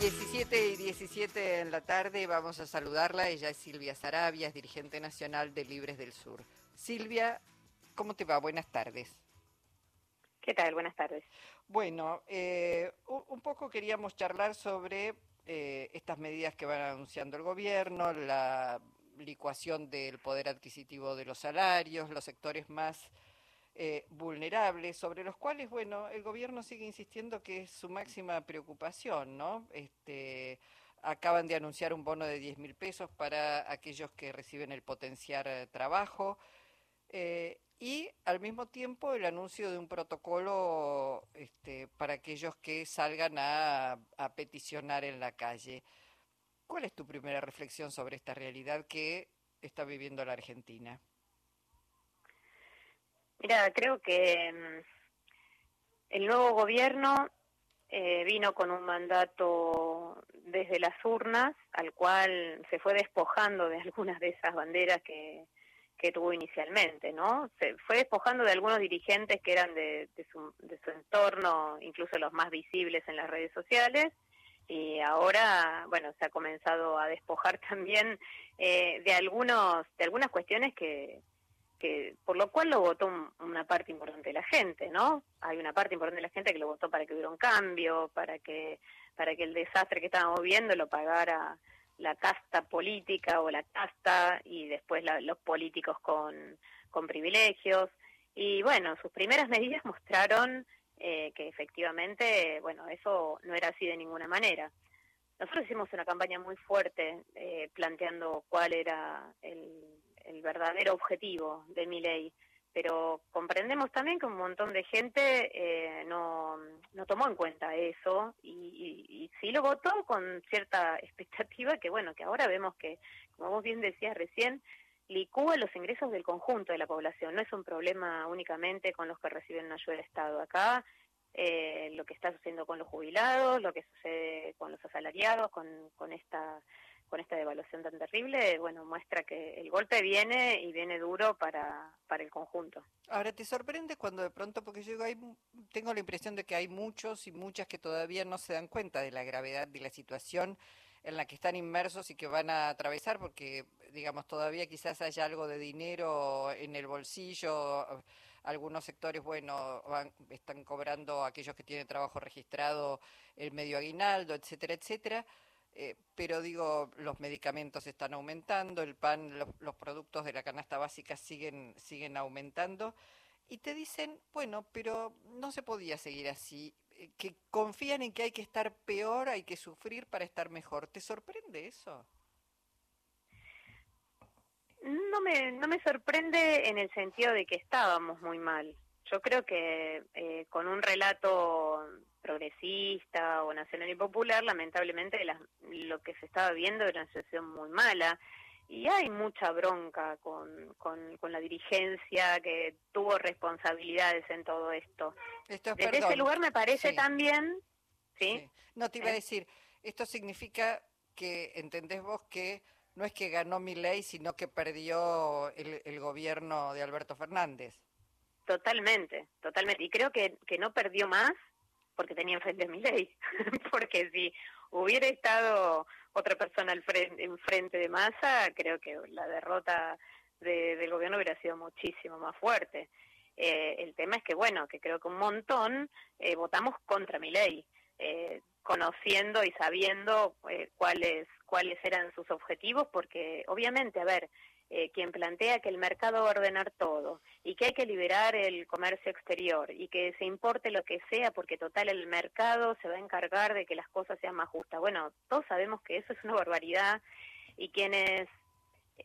17 y 17 en la tarde vamos a saludarla. Ella es Silvia Sarabia, es dirigente nacional de Libres del Sur. Silvia, ¿cómo te va? Buenas tardes. ¿Qué tal? Buenas tardes. Bueno, eh, un poco queríamos charlar sobre eh, estas medidas que van anunciando el gobierno, la licuación del poder adquisitivo de los salarios, los sectores más eh, vulnerables, sobre los cuales, bueno, el gobierno sigue insistiendo que es su máxima preocupación, ¿no? Este, acaban de anunciar un bono de 10 mil pesos para aquellos que reciben el potenciar eh, trabajo eh, y al mismo tiempo el anuncio de un protocolo este, para aquellos que salgan a, a peticionar en la calle. ¿Cuál es tu primera reflexión sobre esta realidad que está viviendo la Argentina? Mira, creo que mm, el nuevo gobierno eh, vino con un mandato desde las urnas, al cual se fue despojando de algunas de esas banderas que, que tuvo inicialmente, ¿no? Se fue despojando de algunos dirigentes que eran de, su, de su entorno, incluso los más visibles en las redes sociales, y ahora, bueno, se ha comenzado a despojar también eh, de algunos, de algunas cuestiones que, que por lo cual lo votó una parte importante de la gente, ¿no? Hay una parte importante de la gente que lo votó para que hubiera un cambio, para que para que el desastre que estábamos viendo lo pagara la casta política o la casta y después los políticos con, con privilegios. Y bueno, sus primeras medidas mostraron eh, que efectivamente, bueno, eso no era así de ninguna manera. Nosotros hicimos una campaña muy fuerte eh, planteando cuál era el el verdadero objetivo de mi ley, pero comprendemos también que un montón de gente eh, no, no tomó en cuenta eso y, y, sí lo votó con cierta expectativa que, bueno, que ahora vemos que, como vos bien decías recién, licúa los ingresos del conjunto de la población. No es un problema únicamente con los que reciben una ayuda del Estado. Acá eh, lo que está sucediendo con los jubilados, lo que sucede con los asalariados, con, con esta con esta devaluación tan terrible, bueno, muestra que el golpe viene y viene duro para, para el conjunto. Ahora, ¿te sorprende cuando de pronto, porque yo hay, tengo la impresión de que hay muchos y muchas que todavía no se dan cuenta de la gravedad de la situación en la que están inmersos y que van a atravesar, porque, digamos, todavía quizás haya algo de dinero en el bolsillo, algunos sectores, bueno, van, están cobrando aquellos que tienen trabajo registrado el medio aguinaldo, etcétera, etcétera eh, pero digo, los medicamentos están aumentando, el pan, los, productos de la canasta básica siguen, siguen aumentando, y te dicen, bueno, pero no se podía seguir así, eh, que confían en que hay que estar peor, hay que sufrir para estar mejor. ¿Te sorprende eso? No me, no me sorprende en el sentido de que estábamos muy mal. Yo creo que eh, con un relato progresista o nacional y popular, lamentablemente lo que se estaba viendo era una situación muy mala. Y hay mucha bronca con, con, la dirigencia que tuvo responsabilidades en todo esto. esto Desde ese lugar me parece también... ¿sí? No, te iba a eh. decir, esto significa que entendés vos que no es que ganó mi ley, sino que perdió el, el gobierno de Alberto Fernández. Totalmente, totalmente. Y creo que, que no perdió más porque tenía enfrente a mi ley, porque si hubiera estado otra persona al frente, enfrente de masa, creo que la derrota del gobierno hubiera sido muchísimo más fuerte. Eh, el tema es que, bueno, que creo que un montón eh, votamos contra mi ley, eh, conociendo y sabiendo cuáles, cuáles eran sus objetivos, porque obviamente, a ver, eh, quien plantea que el mercado va a ordenar todo y que hay que liberar el comercio exterior y que se importe lo que sea porque total el mercado se va a encargar de que las cosas sean más justas. Bueno, todos sabemos que eso es una barbaridad y quienes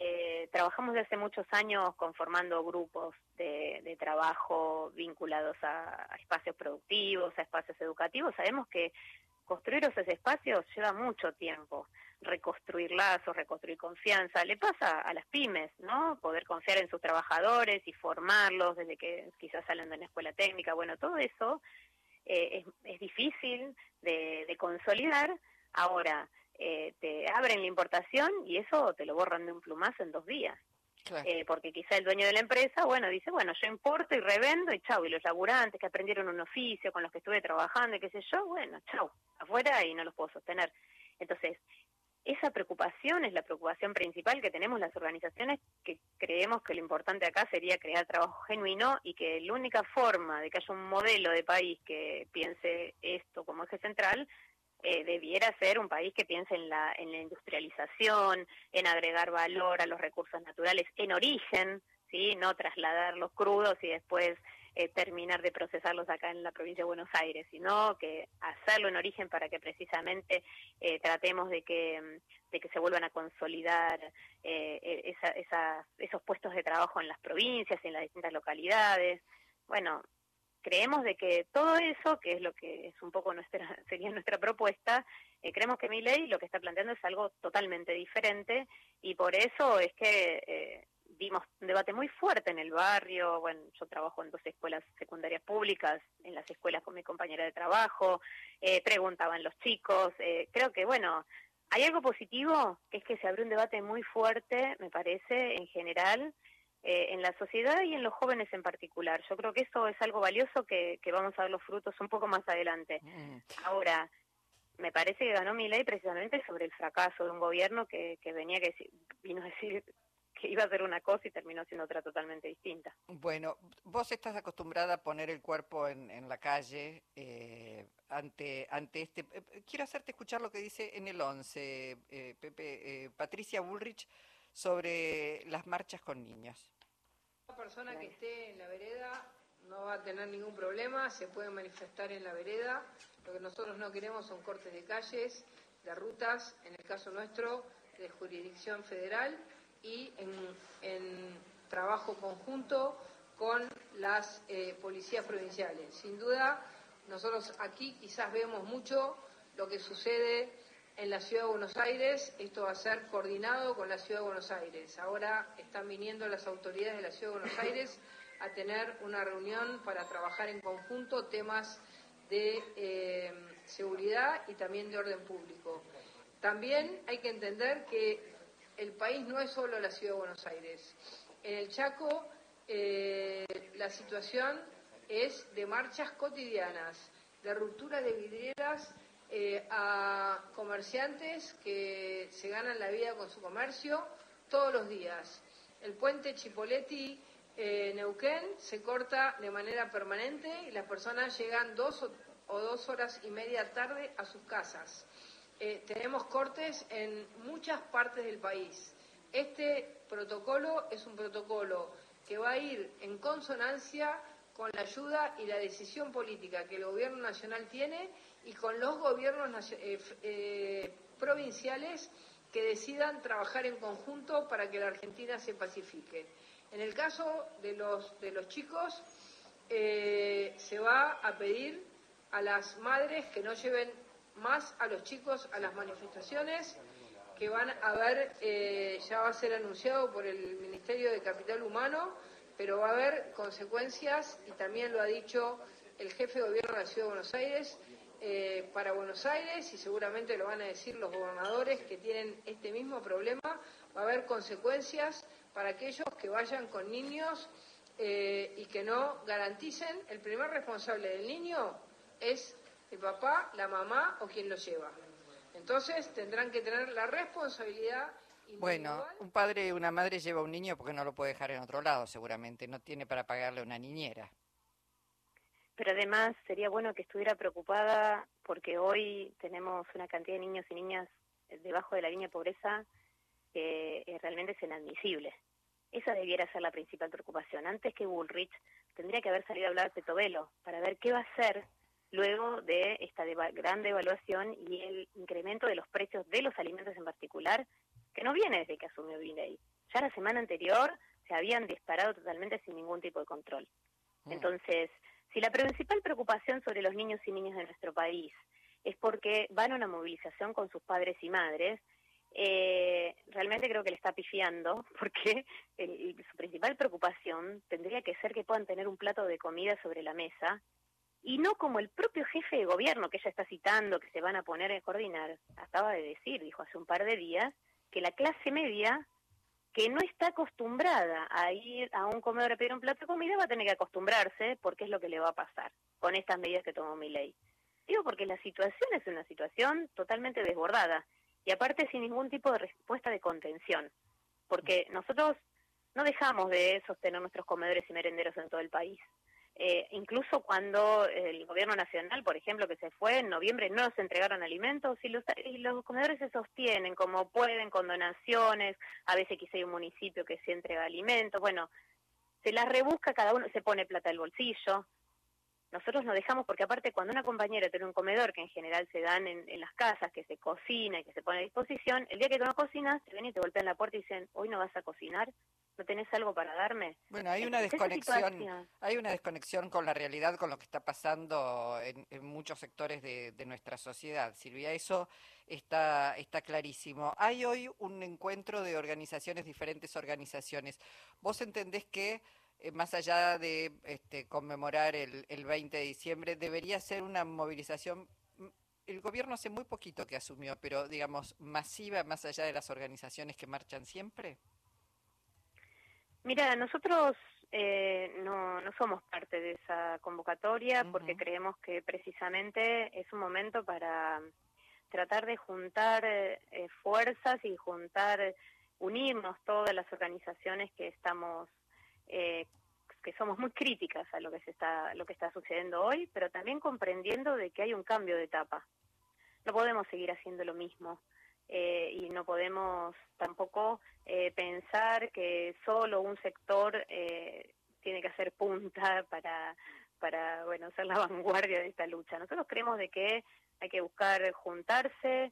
eh, trabajamos desde hace muchos años conformando grupos de, trabajo vinculados a, espacios productivos, a espacios educativos, sabemos que construir esos espacios lleva mucho tiempo reconstruir lazos, reconstruir confianza. Le pasa a las pymes, ¿no? Poder confiar en sus trabajadores y formarlos desde que quizás salen de una escuela técnica. Bueno, todo eso eh, es, difícil de, consolidar. Ahora, eh, te abren la importación y eso te lo borran de un plumazo en dos días. Eh, porque quizá el dueño de la empresa, bueno, dice, bueno, yo importo y revendo y chau, y los laburantes que aprendieron un oficio con los que estuve trabajando y qué sé yo, bueno, chau, afuera y no los puedo sostener. Entonces, esa preocupación es la preocupación principal que tenemos las organizaciones que creemos que lo importante acá sería crear trabajo genuino y que la única forma de que haya un modelo de país que piense esto como eje central eh, debiera ser un país que piense en la, en la industrialización, en agregar valor a los recursos naturales en origen, ¿sí? no trasladarlos crudos y después eh, terminar de procesarlos acá en la provincia de Buenos Aires, sino que hacerlo en origen para que precisamente eh, tratemos de que, de que se vuelvan a consolidar eh, esa, esos puestos de trabajo en las provincias en las distintas localidades. Bueno, creemos de que todo eso, que es lo que es un poco nuestra sería nuestra propuesta, eh, creemos que mi ley lo que está planteando es algo totalmente diferente y por eso es que eh, vimos un debate muy fuerte en el barrio. Bueno, yo trabajo en dos escuelas secundarias públicas, en las escuelas con mi compañera de trabajo, eh, preguntaban los chicos. Eh, creo que, bueno, hay algo positivo, que es que se abrió un debate muy fuerte, me parece, en general, eh, en la sociedad y en los jóvenes en particular. Yo creo que eso es algo valioso que, vamos a ver los frutos un poco más adelante. Mm. Ahora, me parece que ganó mi ley precisamente sobre el fracaso de un gobierno que, que venía que vino a decir que iba a hacer una cosa y terminó siendo otra totalmente distinta. Bueno, vos estás acostumbrada a poner el cuerpo en, en la calle eh, ante, ante este... Eh, quiero hacerte escuchar lo que dice en el 11, Pepe, Patricia Bullrich sobre las marchas con niños. La persona que esté en la vereda no va a tener ningún problema, se puede manifestar en la vereda. Lo que nosotros no queremos son cortes de calles, de rutas, en el caso nuestro, de jurisdicción federal y en, trabajo conjunto con las eh, policías provinciales. Sin duda, nosotros aquí quizás vemos mucho lo que sucede en la Ciudad de Buenos Aires. Esto va a ser coordinado con la Ciudad de Buenos Aires. Ahora están viniendo las autoridades de la Ciudad de Buenos Aires a tener una reunión para trabajar en conjunto temas de eh, seguridad y también de orden público. También hay que entender que el país no es solo la Ciudad de Buenos Aires. En el Chaco eh, la situación es de marchas cotidianas, de ruptura de vidrieras eh, a comerciantes que se ganan la vida con su comercio todos los días. El puente Chipoletti eh, Neuquén se corta de manera permanente y las personas llegan dos o, dos horas y media tarde a sus casas. Eh, tenemos cortes en muchas partes del país. Este protocolo es un protocolo que va a ir en consonancia con la ayuda y la decisión política que el Gobierno Nacional tiene y con los gobiernos eh, eh, provinciales que decidan trabajar en conjunto para que la Argentina se pacifique. En el caso de los, de los chicos, eh, se va a pedir a las madres que no lleven más a los chicos a las manifestaciones que van a ver, ya va a ser anunciado por el Ministerio de Capital Humano, pero va a haber consecuencias, y también lo ha dicho el jefe de gobierno de la Ciudad de Buenos Aires, eh, para Buenos Aires y seguramente lo van a decir los gobernadores que tienen este mismo problema, va a haber consecuencias para aquellos que vayan con niños eh, y que no garanticen, el primer responsable del niño es el papá, la mamá o quien lo lleva. Entonces tendrán que tener la responsabilidad bueno, un padre y una madre lleva a un niño porque no lo puede dejar en otro lado, seguramente. No tiene para pagarle una niñera. Pero además sería bueno que estuviera preocupada porque hoy tenemos una cantidad de niños y niñas debajo de la línea de pobreza que realmente es inadmisible. Esa debiera ser la principal preocupación. Antes que Bullrich, tendría que haber salido a hablar de Tobelo para ver qué va a hacer luego de esta gran devaluación y el incremento de los precios de los alimentos en particular que no viene desde que asumió Biney. Ya la semana anterior se habían disparado totalmente sin ningún tipo de control. Mm. Entonces, si la principal preocupación sobre los niños y niñas de nuestro país es porque van a una movilización con sus padres y madres, eh, realmente creo que le está pifiando, porque su principal preocupación tendría que ser que puedan tener un plato de comida sobre la mesa, y no como el propio jefe de gobierno que ella está citando, que se van a poner a coordinar, acaba de decir, dijo hace un par de días, que la clase media que no está acostumbrada a ir a un comedor a pedir un plato de comida va a tener que acostumbrarse porque es lo que le va a pasar con estas medidas que tomó mi ley. Digo porque la situación es una situación totalmente desbordada y aparte sin ningún tipo de respuesta de contención, porque nosotros no dejamos de sostener nuestros comedores y merenderos en todo el país. Eh, incluso cuando el gobierno nacional, por ejemplo, que se fue en noviembre, no se entregaron alimentos y los, comedores se sostienen como pueden, con donaciones, a veces quizá hay un municipio que se entrega alimentos, bueno, se las rebusca cada uno, se pone plata al bolsillo, nosotros no dejamos, porque aparte cuando una compañera tiene un comedor, que en general se dan en, las casas, que se cocina y que se pone a disposición, el día que tú no cocinas, te ven y te golpean la puerta y dicen, hoy no vas a cocinar, ¿no tenés algo para darme? Bueno, hay una desconexión, hay una desconexión con la realidad, con lo que está pasando en, muchos sectores de, de, nuestra sociedad, Silvia, eso está, está clarísimo. Hay hoy un encuentro de organizaciones, diferentes organizaciones. ¿Vos entendés que eh, más allá de este, conmemorar el, el 20 de diciembre, debería ser una movilización mm, el gobierno hace muy poquito que asumió, pero digamos, masiva más allá de las organizaciones que marchan siempre? Mira, nosotros eh, no, no somos parte de esa convocatoria porque creemos que precisamente es un momento para tratar de juntar eh, fuerzas y juntar, unirnos todas las organizaciones que estamos eh, que somos muy críticas a lo que se está lo que está sucediendo hoy, pero también comprendiendo de que hay un cambio de etapa. No podemos seguir haciendo lo mismo eh, y no podemos tampoco eh, pensar que solo un sector eh, tiene que hacer punta para para bueno ser la vanguardia de esta lucha. Nosotros creemos de que hay que buscar juntarse,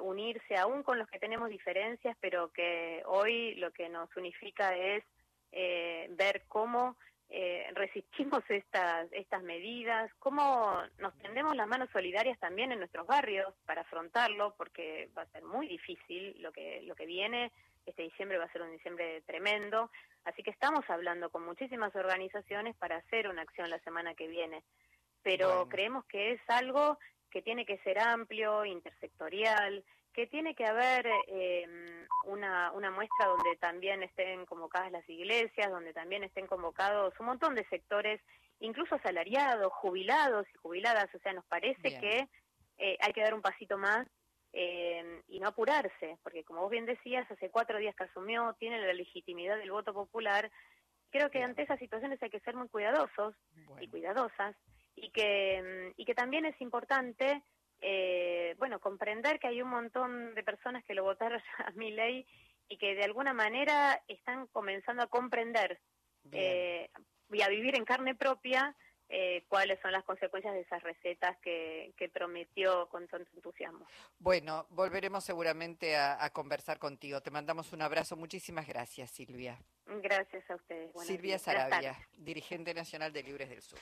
unirse aún con los que tenemos diferencias, pero que hoy lo que nos unifica es eh, ver cómo eh, resistimos estas, estas medidas, cómo nos tendemos las manos solidarias también en nuestros barrios para afrontarlo, porque va a ser muy difícil lo que, lo que viene. Este diciembre va a ser un diciembre tremendo, así que estamos hablando con muchísimas organizaciones para hacer una acción la semana que viene, pero creemos que es algo que tiene que ser amplio, intersectorial, que tiene que haber eh, una, una muestra donde también estén convocadas las iglesias, donde también estén convocados un montón de sectores, incluso asalariados, jubilados y jubiladas. O sea, nos parece que eh, hay que dar un pasito más eh, y no apurarse, porque como vos bien decías, hace cuatro días que asumió, tiene la legitimidad del voto popular. Creo que ante esas situaciones hay que ser muy cuidadosos y cuidadosas y que, y que también es importante eh, bueno, comprender que hay un montón de personas que lo votaron a mi ley y que de alguna manera están comenzando a comprender eh, y a vivir en carne propia eh, cuáles son las consecuencias de esas recetas que, prometió con tanto entusiasmo. Bueno, volveremos seguramente a, conversar contigo. Te mandamos un abrazo. Muchísimas gracias, Silvia. Gracias a ustedes. Silvia Sarabia, dirigente nacional de Libres del Sur.